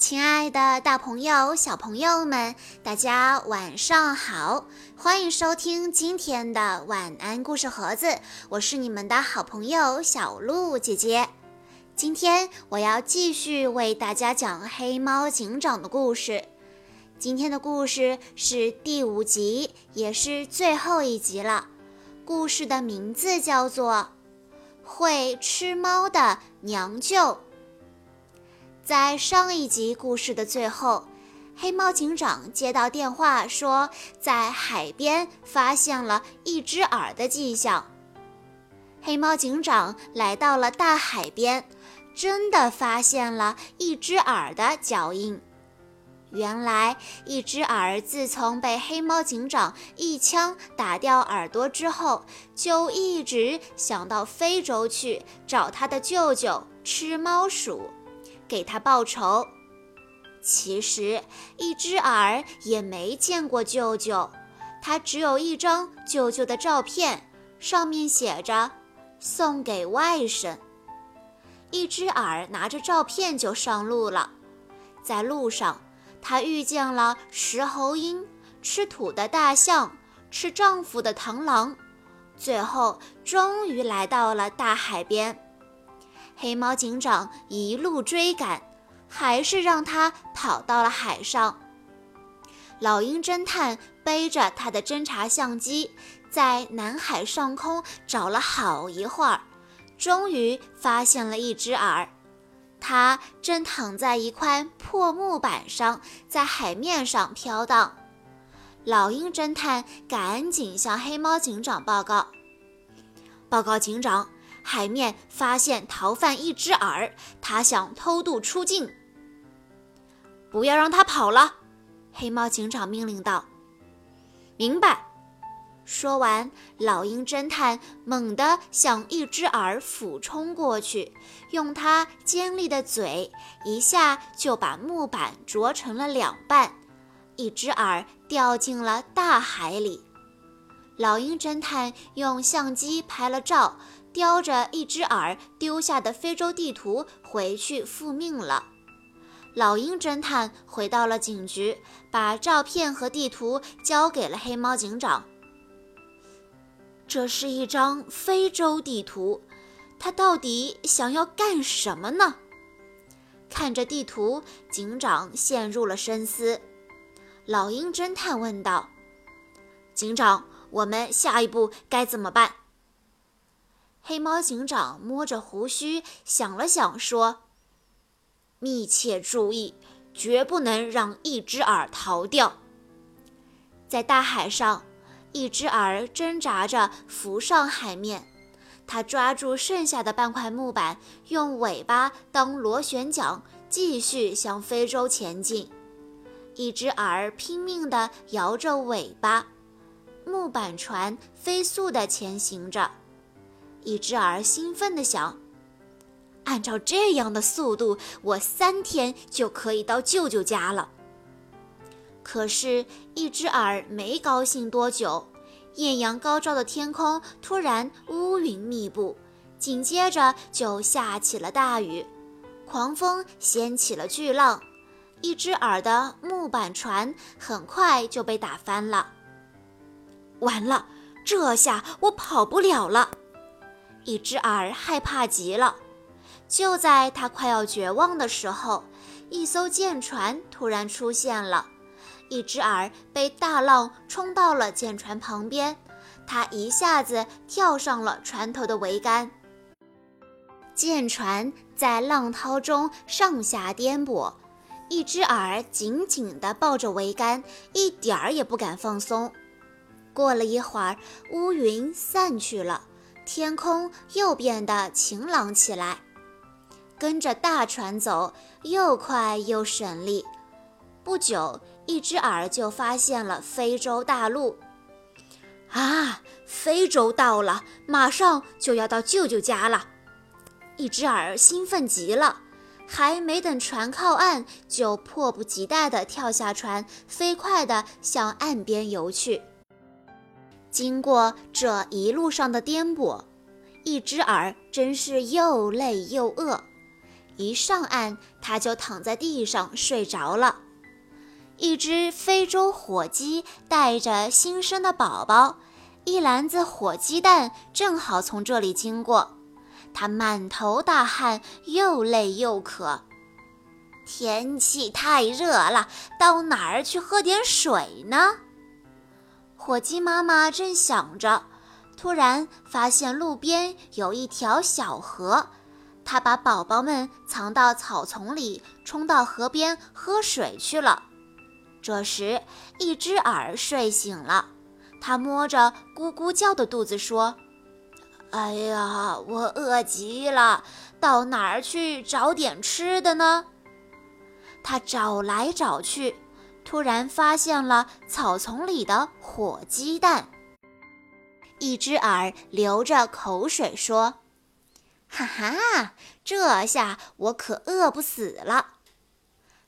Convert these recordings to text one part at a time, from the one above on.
亲爱的，大朋友、小朋友们，大家晚上好！欢迎收听今天的晚安故事盒子，我是你们的好朋友小鹿姐姐。今天我要继续为大家讲黑猫警长的故事。今天的故事是第五集，也是最后一集了。故事的名字叫做《会吃猫的娘舅》。在上一集故事的最后，黑猫警长接到电话，说在海边发现了一只耳的迹象。黑猫警长来到了大海边，真的发现了一只耳的脚印。原来，一只耳自从被黑猫警长一枪打掉耳朵之后，就一直想到非洲去找他的舅舅吃猫鼠。给他报仇。其实，一只耳也没见过舅舅，他只有一张舅舅的照片，上面写着“送给外甥”。一只耳拿着照片就上路了。在路上，他遇见了石猴鹰、吃土的大象、吃丈夫的螳螂，最后终于来到了大海边。黑猫警长一路追赶，还是让他跑到了海上。老鹰侦探背着他的侦察相机，在南海上空找了好一会儿，终于发现了一只耳。它正躺在一块破木板上，在海面上飘荡。老鹰侦探赶紧向黑猫警长报告：“报告警长。”海面发现逃犯一只耳，他想偷渡出境。不要让他跑了，黑猫警长命令道。明白。说完，老鹰侦探猛地向一只耳俯冲过去，用它尖利的嘴一下就把木板啄成了两半，一只耳掉进了大海里。老鹰侦探用相机拍了照。叼着一只耳丢下的非洲地图回去复命了。老鹰侦探回到了警局，把照片和地图交给了黑猫警长。这是一张非洲地图，他到底想要干什么呢？看着地图，警长陷入了深思。老鹰侦探问道：“警长，我们下一步该怎么办？”黑猫警长摸着胡须想了想，说：“密切注意，绝不能让一只耳逃掉。”在大海上，一只耳挣扎着浮上海面，它抓住剩下的半块木板，用尾巴当螺旋桨，继续向非洲前进。一只耳拼命地摇着尾巴，木板船飞速地前行着。一只耳兴奋地想：“按照这样的速度，我三天就可以到舅舅家了。”可是，一只耳没高兴多久，艳阳高照的天空突然乌云密布，紧接着就下起了大雨，狂风掀起了巨浪，一只耳的木板船很快就被打翻了。完了，这下我跑不了了。一只耳害怕极了。就在他快要绝望的时候，一艘舰船突然出现了。一只耳被大浪冲到了舰船旁边，他一下子跳上了船头的桅杆。舰船在浪涛中上下颠簸，一只耳紧紧地抱着桅杆，一点儿也不敢放松。过了一会儿，乌云散去了。天空又变得晴朗起来，跟着大船走，又快又省力。不久，一只耳就发现了非洲大陆。啊，非洲到了，马上就要到舅舅家了！一只耳兴奋极了，还没等船靠岸，就迫不及待地跳下船，飞快地向岸边游去。经过这一路上的颠簸，一只耳真是又累又饿。一上岸，它就躺在地上睡着了。一只非洲火鸡带着新生的宝宝，一篮子火鸡蛋正好从这里经过。它满头大汗，又累又渴。天气太热了，到哪儿去喝点水呢？火鸡妈妈正想着，突然发现路边有一条小河，它把宝宝们藏到草丛里，冲到河边喝水去了。这时，一只耳睡醒了，它摸着咕咕叫的肚子说：“哎呀，我饿极了，到哪儿去找点吃的呢？”它找来找去，突然发现了草丛里的火鸡蛋。一只耳流着口水说：“哈哈，这下我可饿不死了。”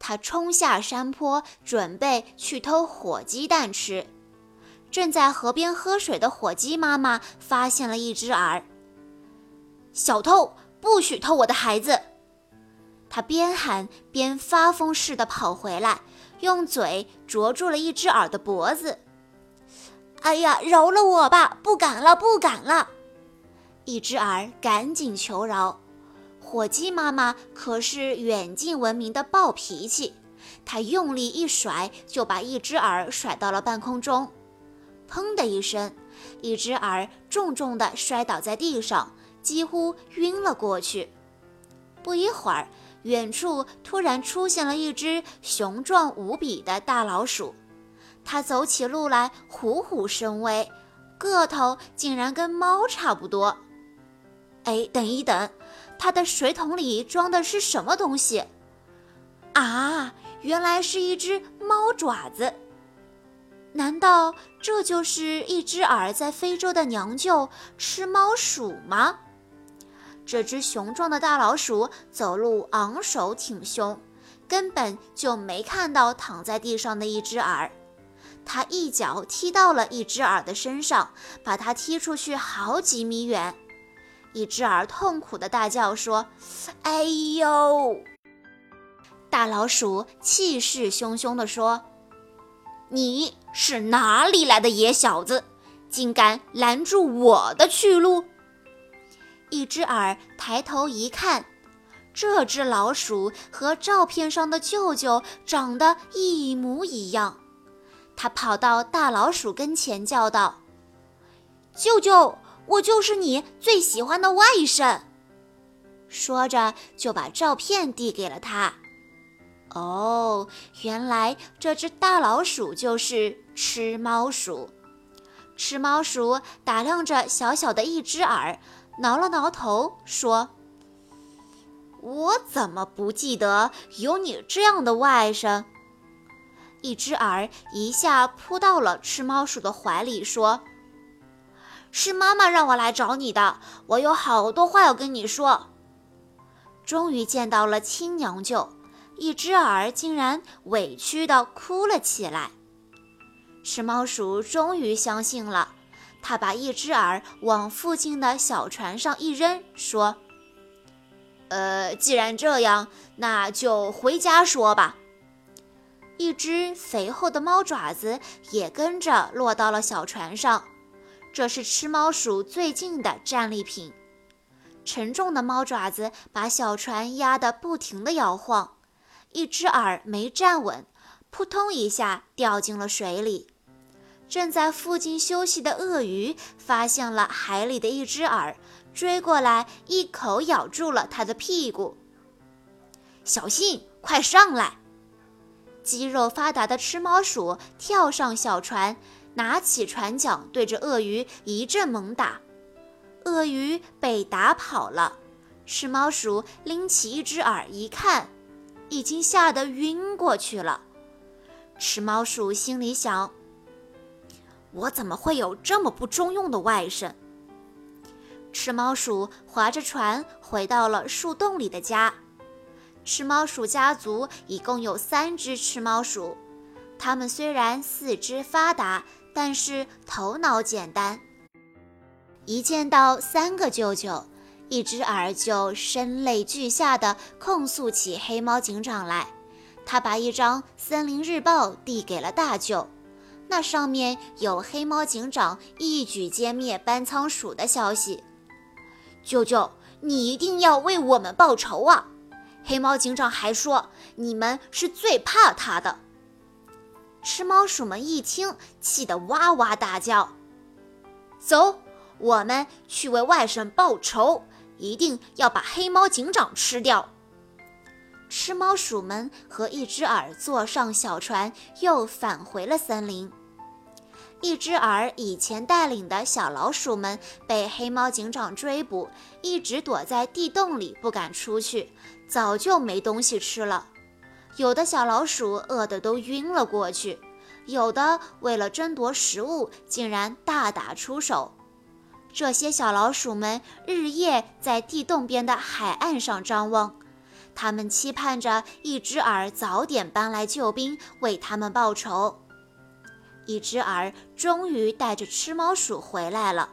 他冲下山坡，准备去偷火鸡蛋吃。正在河边喝水的火鸡妈妈发现了一只耳。小偷，不许偷我的孩子！他边喊边发疯似的跑回来，用嘴啄住了一只耳的脖子。哎呀，饶了我吧！不敢了，不敢了！一只耳赶紧求饶。火鸡妈妈可是远近闻名的暴脾气，她用力一甩，就把一只耳甩到了半空中。砰的一声，一只耳重重地摔倒在地上，几乎晕了过去。不一会儿，远处突然出现了一只雄壮无比的大老鼠，它走起路来虎虎生威，个头竟然跟猫差不多。哎，等一等！它的水桶里装的是什么东西？啊，原来是一只猫爪子。难道这就是一只耳在非洲的娘舅吃猫鼠吗？这只雄壮的大老鼠走路昂首挺胸，根本就没看到躺在地上的一只耳。它一脚踢到了一只耳的身上，把它踢出去好几米远。一只耳痛苦的大叫说：“哎呦！”大老鼠气势汹汹地说：“你是哪里来的野小子，竟敢拦住我的去路？”一只耳抬头一看，这只老鼠和照片上的舅舅长得一模一样。他跑到大老鼠跟前叫道：“舅舅！”我就是你最喜欢的外甥。说着，就把照片递给了他。哦，原来这只大老鼠就是吃猫鼠。吃猫鼠打量着小小的一只耳，挠了挠头，说：“我怎么不记得有你这样的外甥？”一只耳一下扑到了吃猫鼠的怀里，说。是妈妈让我来找你的，我有好多话要跟你说。终于见到了亲娘舅，一只耳竟然委屈地哭了起来。吃猫鼠终于相信了，他把一只耳往附近的小船上一扔，说：“呃，既然这样，那就回家说吧。”一只肥厚的猫爪子也跟着落到了小船上。这是吃猫鼠最近的战利品。沉重的猫爪子把小船压得不停地摇晃，一只耳没站稳，扑通一下掉进了水里。正在附近休息的鳄鱼发现了海里的一只耳，追过来一口咬住了它的屁股。小心，快上来！肌肉发达的吃猫鼠跳上小船。拿起船桨，对着鳄鱼一阵猛打，鳄鱼被打跑了。吃猫鼠拎起一只耳一看，已经吓得晕过去了。吃猫鼠心里想：我怎么会有这么不中用的外甥？吃猫鼠划着船回到了树洞里的家。吃猫鼠家族一共有三只吃猫鼠，它们虽然四肢发达。但是头脑简单。一见到三个舅舅，一只耳就声泪俱下地控诉起黑猫警长来。他把一张森林日报递给了大舅，那上面有黑猫警长一举歼灭斑仓鼠的消息。舅舅，你一定要为我们报仇啊！黑猫警长还说，你们是最怕他的。吃猫鼠们一听，气得哇哇大叫。走，我们去为外甥报仇，一定要把黑猫警长吃掉。吃猫鼠们和一只耳坐上小船，又返回了森林。一只耳以前带领的小老鼠们被黑猫警长追捕，一直躲在地洞里不敢出去，早就没东西吃了。有的小老鼠饿得都晕了过去，有的为了争夺食物，竟然大打出手。这些小老鼠们日夜在地洞边的海岸上张望。他们期盼着一只耳早点搬来救兵，为他们报仇。一只耳终于带着吃猫鼠回来了。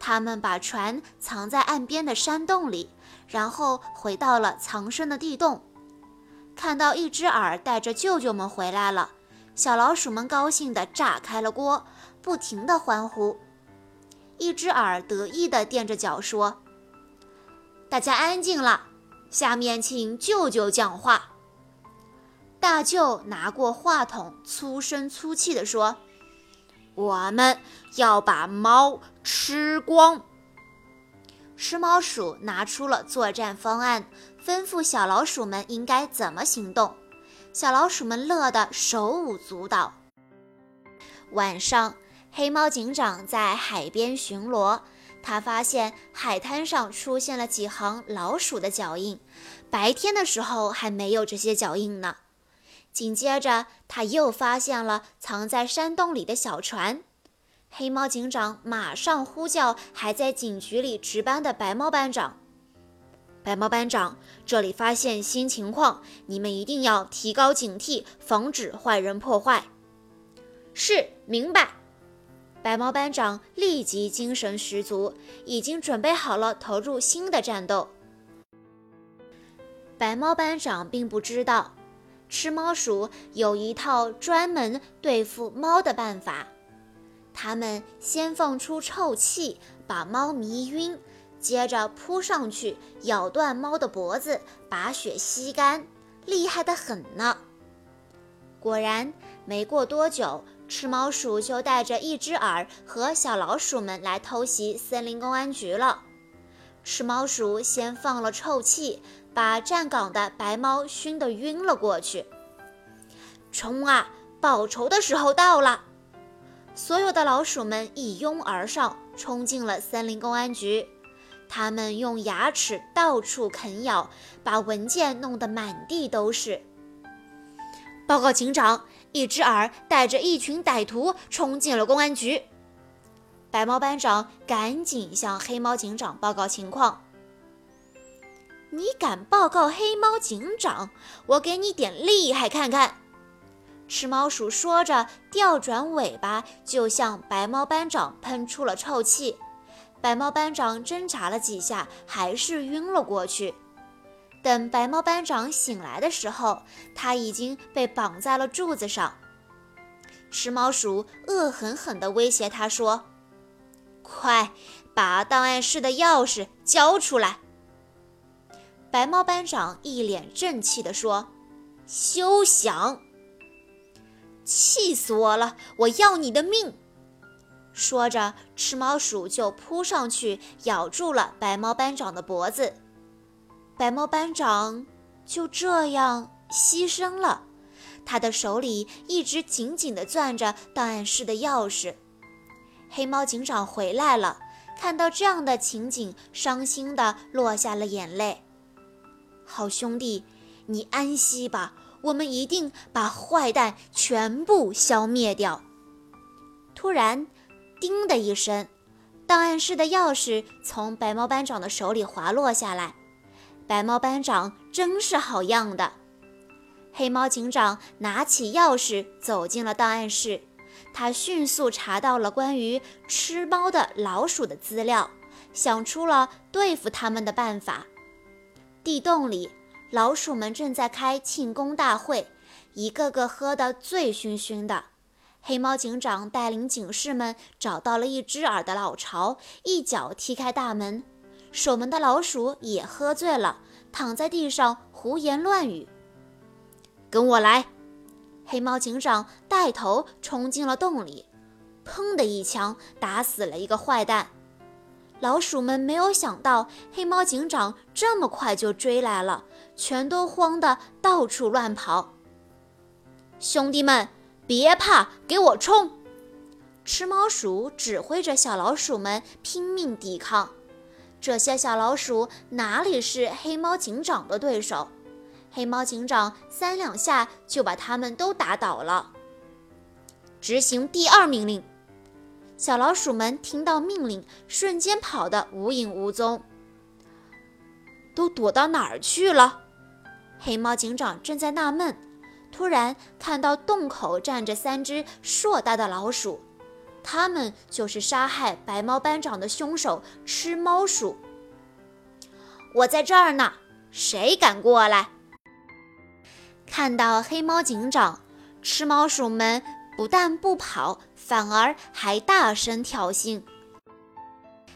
他们把船藏在岸边的山洞里，然后回到了藏身的地洞。看到一只耳带着舅舅们回来了，小老鼠们高兴地炸开了锅，不停地欢呼。一只耳得意地垫着脚说：“大家安静了。”下面请舅舅讲话。大舅拿过话筒，粗声粗气地说：“我们要把猫吃光。”吃猫鼠拿出了作战方案，吩咐小老鼠们应该怎么行动。小老鼠们乐得手舞足蹈。晚上，黑猫警长在海边巡逻。他发现海滩上出现了几行老鼠的脚印，白天的时候还没有这些脚印呢。紧接着，他又发现了藏在山洞里的小船。黑猫警长马上呼叫还在警局里值班的白猫班长：“白猫班长，这里发现新情况，你们一定要提高警惕，防止坏人破坏。”“是，明白。”白猫班长立即精神十足，已经准备好了投入新的战斗。白猫班长并不知道，吃猫鼠有一套专门对付猫的办法。他们先放出臭气，把猫迷晕，接着扑上去咬断猫的脖子，把血吸干，厉害的很呢。果然，没过多久。吃猫鼠就带着一只耳和小老鼠们来偷袭森林公安局了。吃猫鼠先放了臭气，把站岗的白猫熏得晕了过去。冲啊！报仇的时候到了！所有的老鼠们一拥而上，冲进了森林公安局。他们用牙齿到处啃咬，把文件弄得满地都是。报告警长。一只耳带着一群歹徒冲进了公安局，白猫班长赶紧向黑猫警长报告情况。你敢报告黑猫警长？我给你点厉害看看！吃猫鼠说着，调转尾巴就向白猫班长喷出了臭气。白猫班长挣扎了几下，还是晕了过去。等白猫班长醒来的时候，他已经被绑在了柱子上。吃猫鼠恶狠狠地威胁他说：“快把档案室的钥匙交出来！”白猫班长一脸正气地说：“休想！气死我了！我要你的命！”说着，吃猫鼠就扑上去咬住了白猫班长的脖子。白猫班长就这样牺牲了，他的手里一直紧紧地攥着档案室的钥匙。黑猫警长回来了，看到这样的情景，伤心地落下了眼泪。好兄弟，你安息吧，我们一定把坏蛋全部消灭掉。突然，叮的一声，档案室的钥匙从白猫班长的手里滑落下来。白猫班长真是好样的！黑猫警长拿起钥匙走进了档案室，他迅速查到了关于吃猫的老鼠的资料，想出了对付他们的办法。地洞里，老鼠们正在开庆功大会，一个个喝得醉醺醺的。黑猫警长带领警士们找到了一只耳的老巢，一脚踢开大门。守门的老鼠也喝醉了，躺在地上胡言乱语。跟我来！黑猫警长带头冲进了洞里，砰的一枪打死了一个坏蛋。老鼠们没有想到黑猫警长这么快就追来了，全都慌得到处乱跑。兄弟们！别怕，给我冲！吃猫鼠指挥着小老鼠们拼命抵抗。这些小老鼠哪里是黑猫警长的对手？黑猫警长三两下就把他们都打倒了。执行第二命令！小老鼠们听到命令，瞬间跑得无影无踪。都躲到哪儿去了？黑猫警长正在纳闷。突然看到洞口站着三只硕大的老鼠，他们就是杀害白猫班长的凶手——吃猫鼠。我在这儿呢，谁敢过来？看到黑猫警长，吃猫鼠们不但不跑，反而还大声挑衅。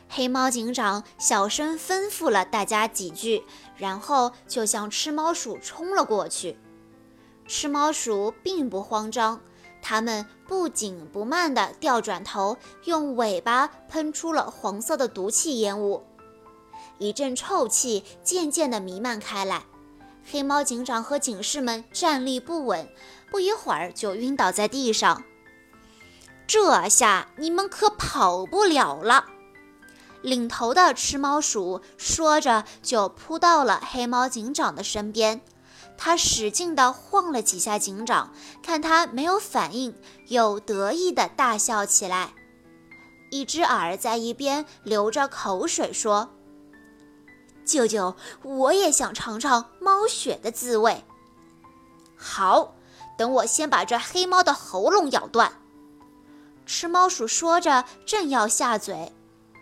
黑猫警长小声吩咐了大家几句，然后就向吃猫鼠冲了过去。吃猫鼠并不慌张，它们不紧不慢地调转头，用尾巴喷出了黄色的毒气烟雾，一阵臭气渐渐地弥漫开来。黑猫警长和警士们站立不稳，不一会儿就晕倒在地上。这下你们可跑不了了！领头的吃猫鼠说着，就扑到了黑猫警长的身边。他使劲地晃了几下警长，看他没有反应，又得意地大笑起来。一只耳在一边流着口水说：“舅舅，我也想尝尝猫血的滋味。”好，等我先把这黑猫的喉咙咬断。吃猫鼠说着，正要下嘴，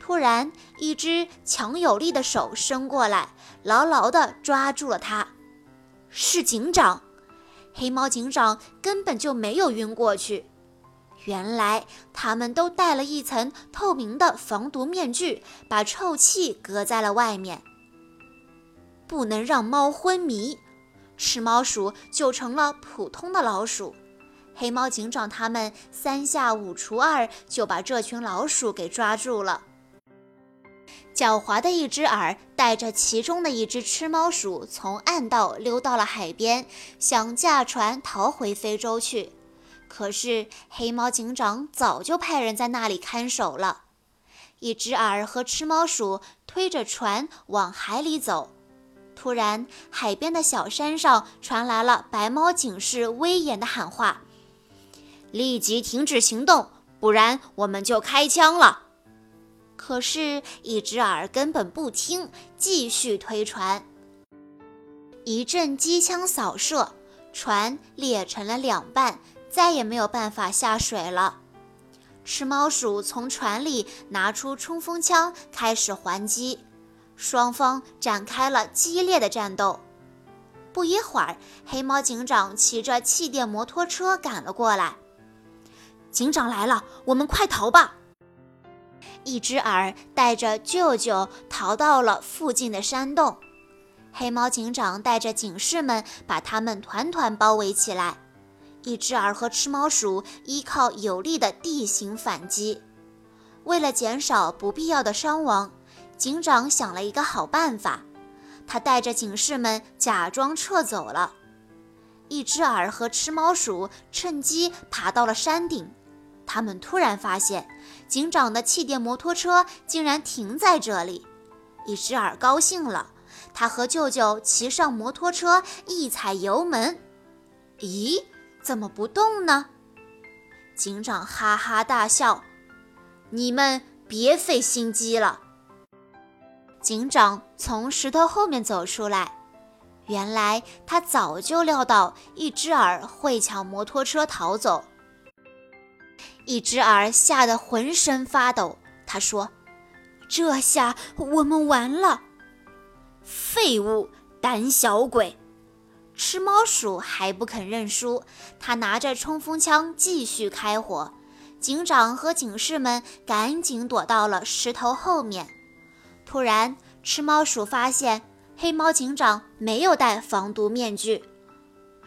突然一只强有力的手伸过来，牢牢地抓住了他。是警长，黑猫警长根本就没有晕过去。原来他们都戴了一层透明的防毒面具，把臭气隔在了外面。不能让猫昏迷，吃猫鼠就成了普通的老鼠。黑猫警长他们三下五除二就把这群老鼠给抓住了。狡猾的一只耳带着其中的一只吃猫鼠，从暗道溜到了海边，想驾船逃回非洲去。可是黑猫警长早就派人在那里看守了。一只耳和吃猫鼠推着船往海里走，突然，海边的小山上传来了白猫警士威严的喊话：“立即停止行动，不然我们就开枪了。”可是，一只耳根本不听，继续推船。一阵机枪扫射，船裂成了两半，再也没有办法下水了。吃猫鼠从船里拿出冲锋枪，开始还击。双方展开了激烈的战斗。不一会儿，黑猫警长骑着气垫摩托车赶了过来。警长来了，我们快逃吧！一只耳带着舅舅逃到了附近的山洞，黑猫警长带着警士们把他们团团包围起来。一只耳和吃猫鼠依靠有力的地形反击。为了减少不必要的伤亡，警长想了一个好办法，他带着警士们假装撤走了。一只耳和吃猫鼠趁机爬到了山顶。他们突然发现，警长的气垫摩托车竟然停在这里。一只耳高兴了，他和舅舅骑上摩托车，一踩油门，咦，怎么不动呢？警长哈哈大笑：“你们别费心机了。”警长从石头后面走出来，原来他早就料到一只耳会抢摩托车逃走。一只耳吓得浑身发抖。他说：“这下我们完了！废物，胆小鬼！吃猫鼠还不肯认输，他拿着冲锋枪继续开火。警长和警士们赶紧躲到了石头后面。突然，吃猫鼠发现黑猫警长没有戴防毒面具，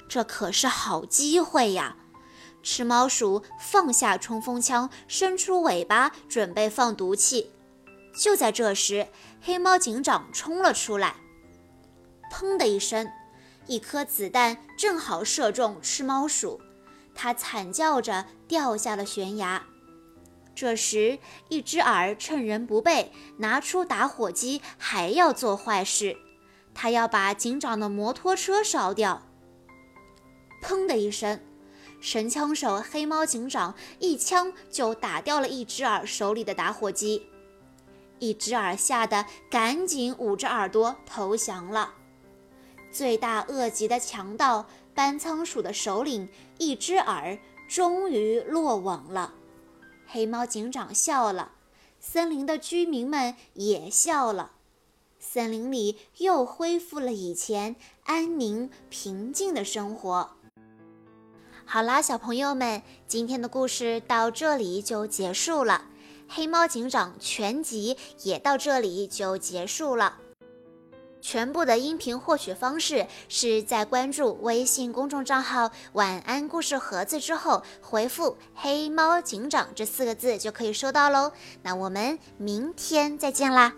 这可是好机会呀！吃猫鼠放下冲锋枪，伸出尾巴准备放毒气。就在这时，黑猫警长冲了出来，砰的一声，一颗子弹正好射中吃猫鼠，它惨叫着掉下了悬崖。这时，一只耳趁人不备，拿出打火机，还要做坏事，他要把警长的摩托车烧掉。砰的一声。神枪手黑猫警长一枪就打掉了一只耳手里的打火机，一只耳吓得赶紧捂着耳朵投降了。罪大恶极的强盗班仓鼠的首领一只耳终于落网了。黑猫警长笑了，森林的居民们也笑了，森林里又恢复了以前安宁平静的生活。好啦，小朋友们，今天的故事到这里就结束了。黑猫警长全集也到这里就结束了。全部的音频获取方式是在关注微信公众账号“晚安故事盒子”之后，回复“黑猫警长”这四个字就可以收到喽。那我们明天再见啦！